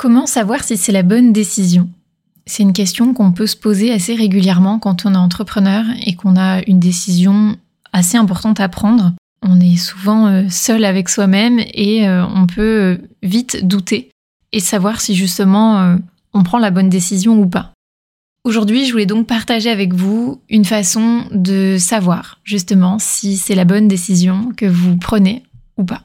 Comment savoir si c'est la bonne décision? C'est une question qu'on peut se poser assez régulièrement quand on est entrepreneur et qu'on a une décision assez importante à prendre. On est souvent euh, seul avec soi-même et euh, on peut euh, vite douter et savoir si justement on prend la bonne décision ou pas. Aujourd'hui, je voulais donc partager avec vous une façon de savoir justement si c'est la bonne décision que vous prenez ou pas.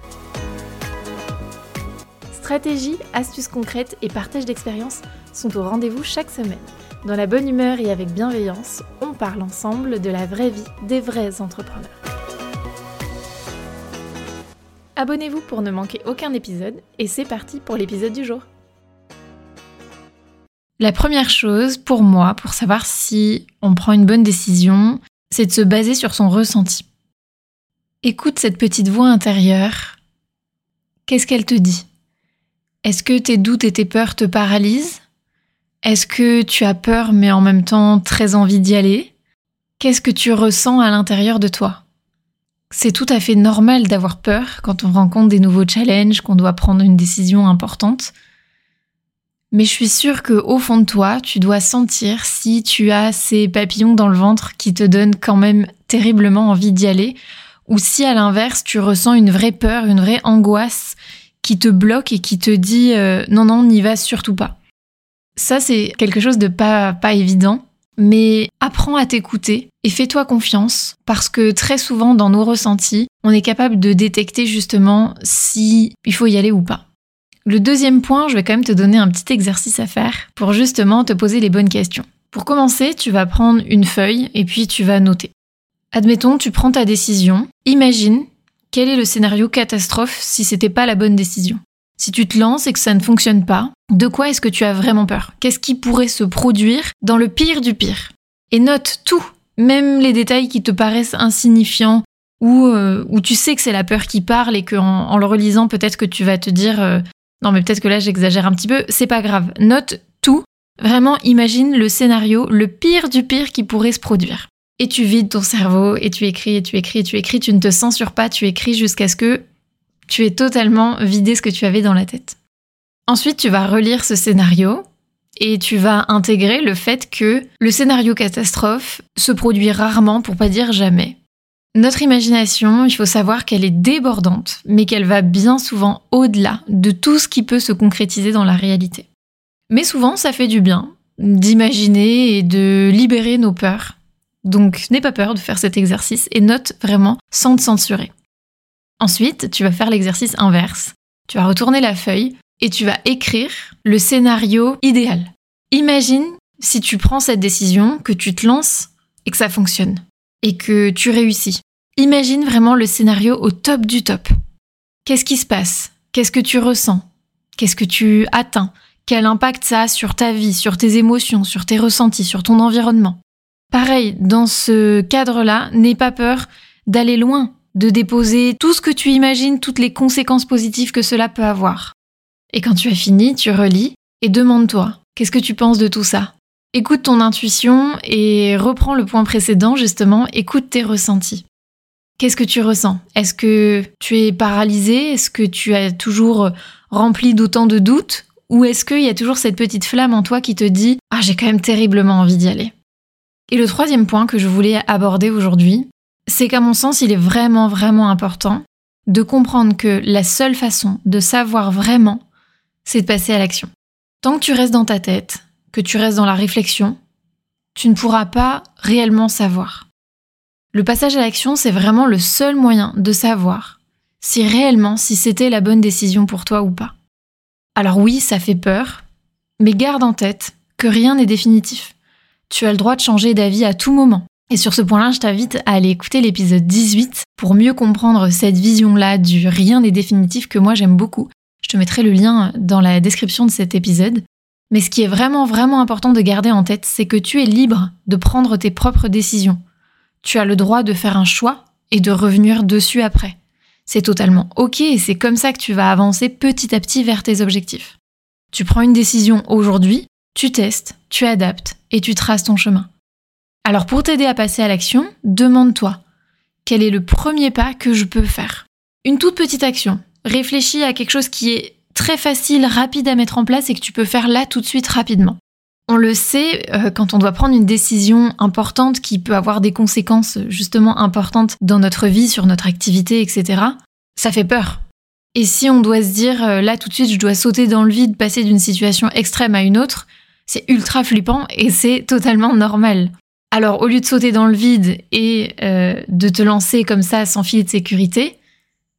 Stratégie, astuces concrètes et partage d'expériences sont au rendez-vous chaque semaine. Dans la bonne humeur et avec bienveillance, on parle ensemble de la vraie vie des vrais entrepreneurs. Abonnez-vous pour ne manquer aucun épisode et c'est parti pour l'épisode du jour. La première chose pour moi, pour savoir si on prend une bonne décision, c'est de se baser sur son ressenti. Écoute cette petite voix intérieure. Qu'est-ce qu'elle te dit? Est-ce que tes doutes et tes peurs te paralysent? Est-ce que tu as peur mais en même temps très envie d'y aller? Qu'est-ce que tu ressens à l'intérieur de toi? C'est tout à fait normal d'avoir peur quand on rencontre des nouveaux challenges, qu'on doit prendre une décision importante. Mais je suis sûre que au fond de toi, tu dois sentir si tu as ces papillons dans le ventre qui te donnent quand même terriblement envie d'y aller, ou si à l'inverse tu ressens une vraie peur, une vraie angoisse qui te bloque et qui te dit euh, non, non, n'y va surtout pas. Ça, c'est quelque chose de pas, pas évident, mais apprends à t'écouter et fais-toi confiance parce que très souvent dans nos ressentis, on est capable de détecter justement si il faut y aller ou pas. Le deuxième point, je vais quand même te donner un petit exercice à faire pour justement te poser les bonnes questions. Pour commencer, tu vas prendre une feuille et puis tu vas noter. Admettons, tu prends ta décision. Imagine quel est le scénario catastrophe si c'était pas la bonne décision? Si tu te lances et que ça ne fonctionne pas, de quoi est-ce que tu as vraiment peur? Qu'est-ce qui pourrait se produire dans le pire du pire? Et note tout, même les détails qui te paraissent insignifiants ou euh, où tu sais que c'est la peur qui parle et qu'en en, le relisant peut-être que tu vas te dire euh, non mais peut-être que là j'exagère un petit peu, c'est pas grave. Note tout, vraiment imagine le scénario le pire du pire qui pourrait se produire et tu vides ton cerveau et tu écris et tu écris et tu écris, tu ne te censures pas, tu écris jusqu'à ce que tu aies totalement vidé ce que tu avais dans la tête. Ensuite, tu vas relire ce scénario et tu vas intégrer le fait que le scénario catastrophe se produit rarement pour pas dire jamais. Notre imagination, il faut savoir qu'elle est débordante, mais qu'elle va bien souvent au-delà de tout ce qui peut se concrétiser dans la réalité. Mais souvent, ça fait du bien d'imaginer et de libérer nos peurs donc n'aie pas peur de faire cet exercice et note vraiment sans te censurer. Ensuite, tu vas faire l'exercice inverse. Tu vas retourner la feuille et tu vas écrire le scénario idéal. Imagine si tu prends cette décision, que tu te lances et que ça fonctionne et que tu réussis. Imagine vraiment le scénario au top du top. Qu'est-ce qui se passe? Qu'est-ce que tu ressens? Qu'est-ce que tu atteins? Quel impact ça a sur ta vie, sur tes émotions, sur tes ressentis, sur ton environnement? Pareil, dans ce cadre-là, n'aie pas peur d'aller loin, de déposer tout ce que tu imagines, toutes les conséquences positives que cela peut avoir. Et quand tu as fini, tu relis et demande-toi, qu'est-ce que tu penses de tout ça? Écoute ton intuition et reprends le point précédent, justement, écoute tes ressentis. Qu'est-ce que tu ressens? Est-ce que tu es paralysé? Est-ce que tu as toujours rempli d'autant de doutes? Ou est-ce qu'il y a toujours cette petite flamme en toi qui te dit ⁇ Ah, j'ai quand même terriblement envie d'y aller ?⁇ et le troisième point que je voulais aborder aujourd'hui, c'est qu'à mon sens, il est vraiment, vraiment important de comprendre que la seule façon de savoir vraiment, c'est de passer à l'action. Tant que tu restes dans ta tête, que tu restes dans la réflexion, tu ne pourras pas réellement savoir. Le passage à l'action, c'est vraiment le seul moyen de savoir si réellement si c'était la bonne décision pour toi ou pas. Alors oui, ça fait peur, mais garde en tête que rien n'est définitif tu as le droit de changer d'avis à tout moment. Et sur ce point-là, je t'invite à aller écouter l'épisode 18 pour mieux comprendre cette vision-là du rien n'est définitif que moi j'aime beaucoup. Je te mettrai le lien dans la description de cet épisode. Mais ce qui est vraiment, vraiment important de garder en tête, c'est que tu es libre de prendre tes propres décisions. Tu as le droit de faire un choix et de revenir dessus après. C'est totalement ok et c'est comme ça que tu vas avancer petit à petit vers tes objectifs. Tu prends une décision aujourd'hui, tu testes, tu adaptes et tu traces ton chemin. Alors pour t'aider à passer à l'action, demande-toi, quel est le premier pas que je peux faire? Une toute petite action. Réfléchis à quelque chose qui est très facile, rapide à mettre en place et que tu peux faire là tout de suite rapidement. On le sait, euh, quand on doit prendre une décision importante qui peut avoir des conséquences justement importantes dans notre vie, sur notre activité, etc., ça fait peur. Et si on doit se dire, euh, là tout de suite, je dois sauter dans le vide, passer d'une situation extrême à une autre, c'est ultra flippant et c'est totalement normal. Alors au lieu de sauter dans le vide et euh, de te lancer comme ça sans filet de sécurité,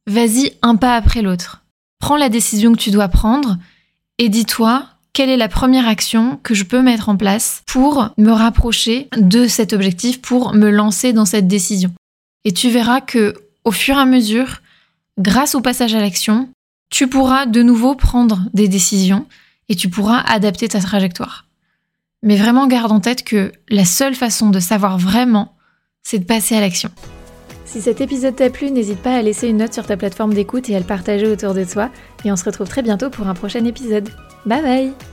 vas-y un pas après l'autre. Prends la décision que tu dois prendre et dis-toi quelle est la première action que je peux mettre en place pour me rapprocher de cet objectif, pour me lancer dans cette décision. Et tu verras que au fur et à mesure, grâce au passage à l'action, tu pourras de nouveau prendre des décisions et tu pourras adapter ta trajectoire. Mais vraiment garde en tête que la seule façon de savoir vraiment, c'est de passer à l'action. Si cet épisode t'a plu, n'hésite pas à laisser une note sur ta plateforme d'écoute et à le partager autour de toi. Et on se retrouve très bientôt pour un prochain épisode. Bye bye